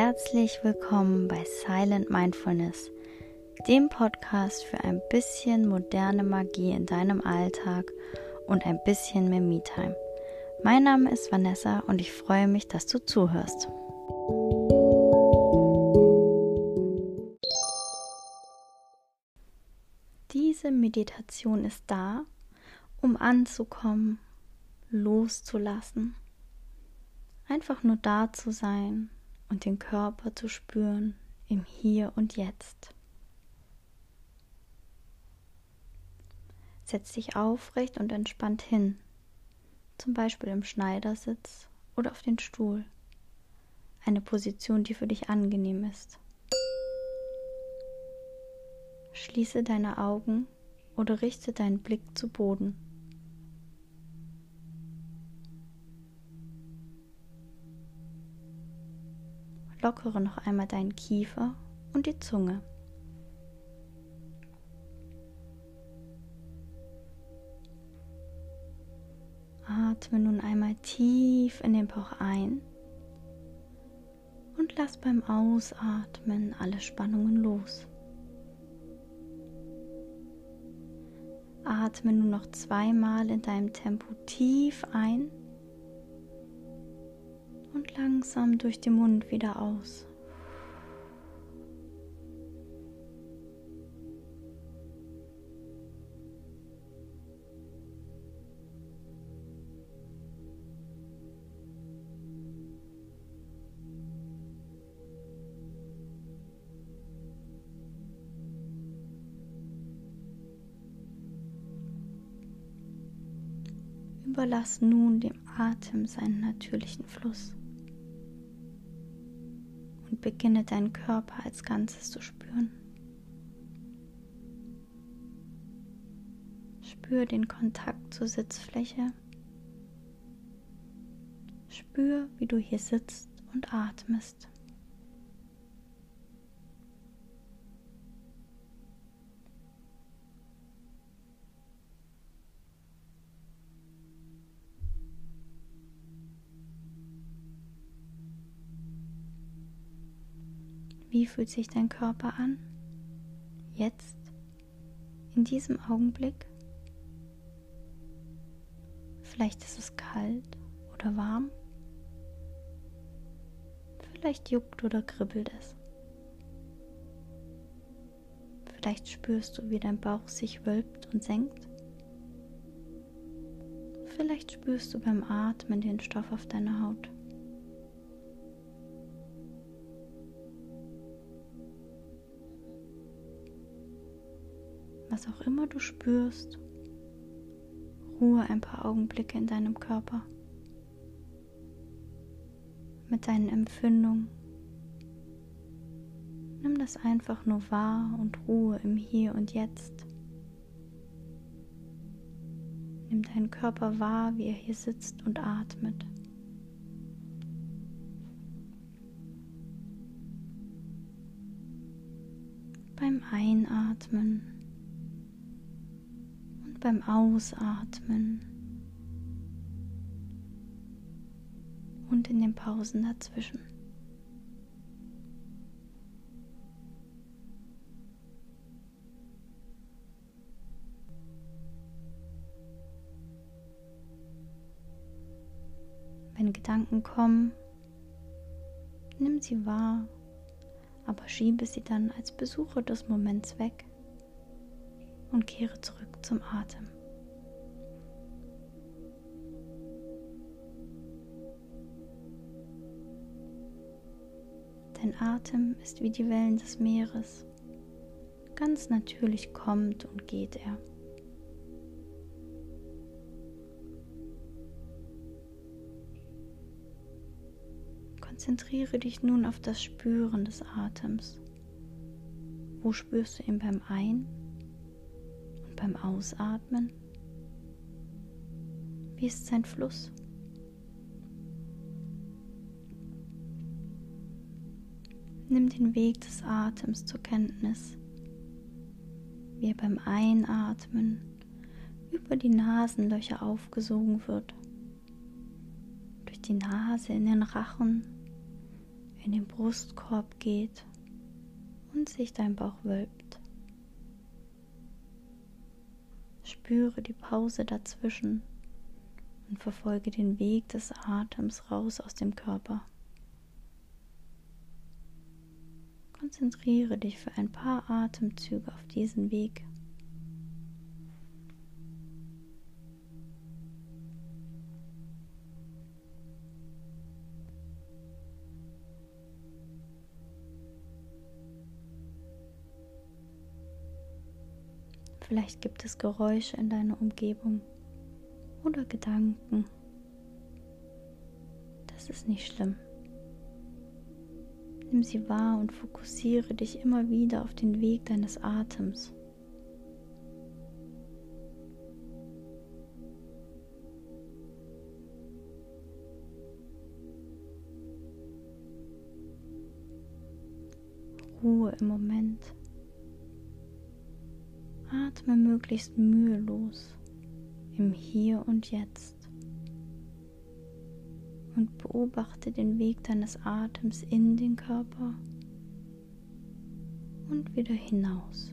Herzlich willkommen bei Silent Mindfulness, dem Podcast für ein bisschen moderne Magie in deinem Alltag und ein bisschen mehr Me-Time. Mein Name ist Vanessa und ich freue mich, dass du zuhörst. Diese Meditation ist da, um anzukommen, loszulassen, einfach nur da zu sein und den Körper zu spüren im Hier und Jetzt. Setz dich aufrecht und entspannt hin, zum Beispiel im Schneidersitz oder auf den Stuhl. Eine Position, die für dich angenehm ist. Schließe deine Augen oder richte deinen Blick zu Boden. Lockere noch einmal deinen Kiefer und die Zunge. Atme nun einmal tief in den Bauch ein und lass beim Ausatmen alle Spannungen los. Atme nun noch zweimal in deinem Tempo tief ein und langsam durch den Mund wieder aus. Überlass nun dem Atem seinen natürlichen Fluss und beginne deinen Körper als Ganzes zu spüren. Spür den Kontakt zur Sitzfläche. Spür, wie du hier sitzt und atmest. Wie fühlt sich dein Körper an? Jetzt, in diesem Augenblick? Vielleicht ist es kalt oder warm. Vielleicht juckt oder kribbelt es. Vielleicht spürst du, wie dein Bauch sich wölbt und senkt. Vielleicht spürst du beim Atmen den Stoff auf deiner Haut. Was auch immer du spürst, ruhe ein paar Augenblicke in deinem Körper mit deinen Empfindungen. Nimm das einfach nur wahr und Ruhe im Hier und Jetzt. Nimm deinen Körper wahr, wie er hier sitzt und atmet. Beim Einatmen beim Ausatmen und in den Pausen dazwischen. Wenn Gedanken kommen, nimm sie wahr, aber schiebe sie dann als Besucher des Moments weg und kehre zurück zum Atem. Dein Atem ist wie die Wellen des Meeres. Ganz natürlich kommt und geht er. Konzentriere dich nun auf das Spüren des Atems. Wo spürst du ihn beim Ein- beim Ausatmen? Wie ist sein Fluss? Nimm den Weg des Atems zur Kenntnis, wie er beim Einatmen über die Nasenlöcher aufgesogen wird, durch die Nase in den Rachen, in den Brustkorb geht und sich dein Bauch wölbt. Spüre die Pause dazwischen und verfolge den Weg des Atems raus aus dem Körper. Konzentriere dich für ein paar Atemzüge auf diesen Weg. Vielleicht gibt es Geräusche in deiner Umgebung oder Gedanken. Das ist nicht schlimm. Nimm sie wahr und fokussiere dich immer wieder auf den Weg deines Atems. Ruhe im Moment. Atme möglichst mühelos im Hier und Jetzt und beobachte den Weg deines Atems in den Körper und wieder hinaus.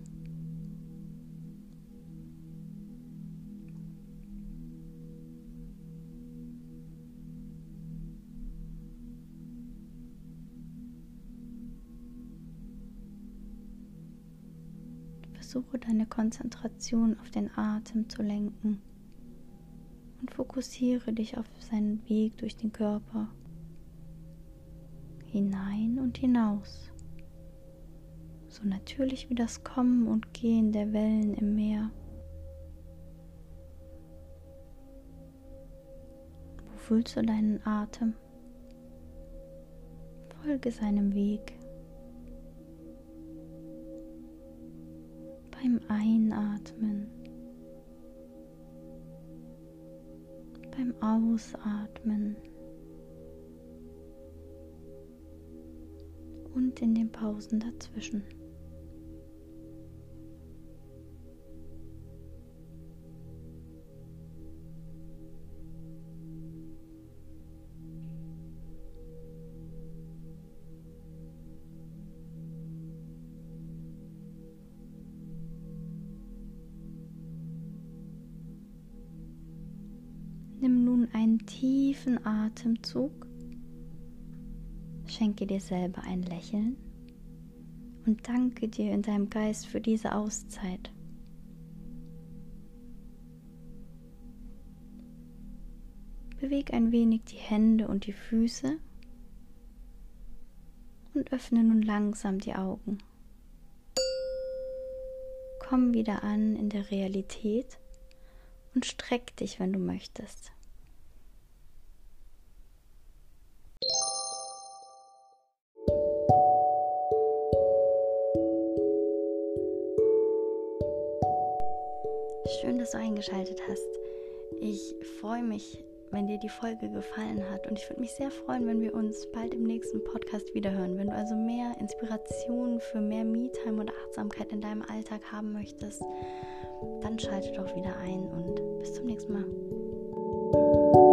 Versuche deine Konzentration auf den Atem zu lenken und fokussiere dich auf seinen Weg durch den Körper hinein und hinaus, so natürlich wie das Kommen und Gehen der Wellen im Meer. Wo fühlst du deinen Atem? Folge seinem Weg. Beim Einatmen beim Ausatmen und in den Pausen dazwischen. Nimm nun einen tiefen Atemzug, schenke dir selber ein Lächeln und danke dir in deinem Geist für diese Auszeit. Beweg ein wenig die Hände und die Füße und öffne nun langsam die Augen. Komm wieder an in der Realität und streck dich, wenn du möchtest. Dass du eingeschaltet hast. Ich freue mich, wenn dir die Folge gefallen hat und ich würde mich sehr freuen, wenn wir uns bald im nächsten Podcast wiederhören. Wenn du also mehr Inspiration für mehr Me-Time und Achtsamkeit in deinem Alltag haben möchtest, dann schalte doch wieder ein und bis zum nächsten Mal.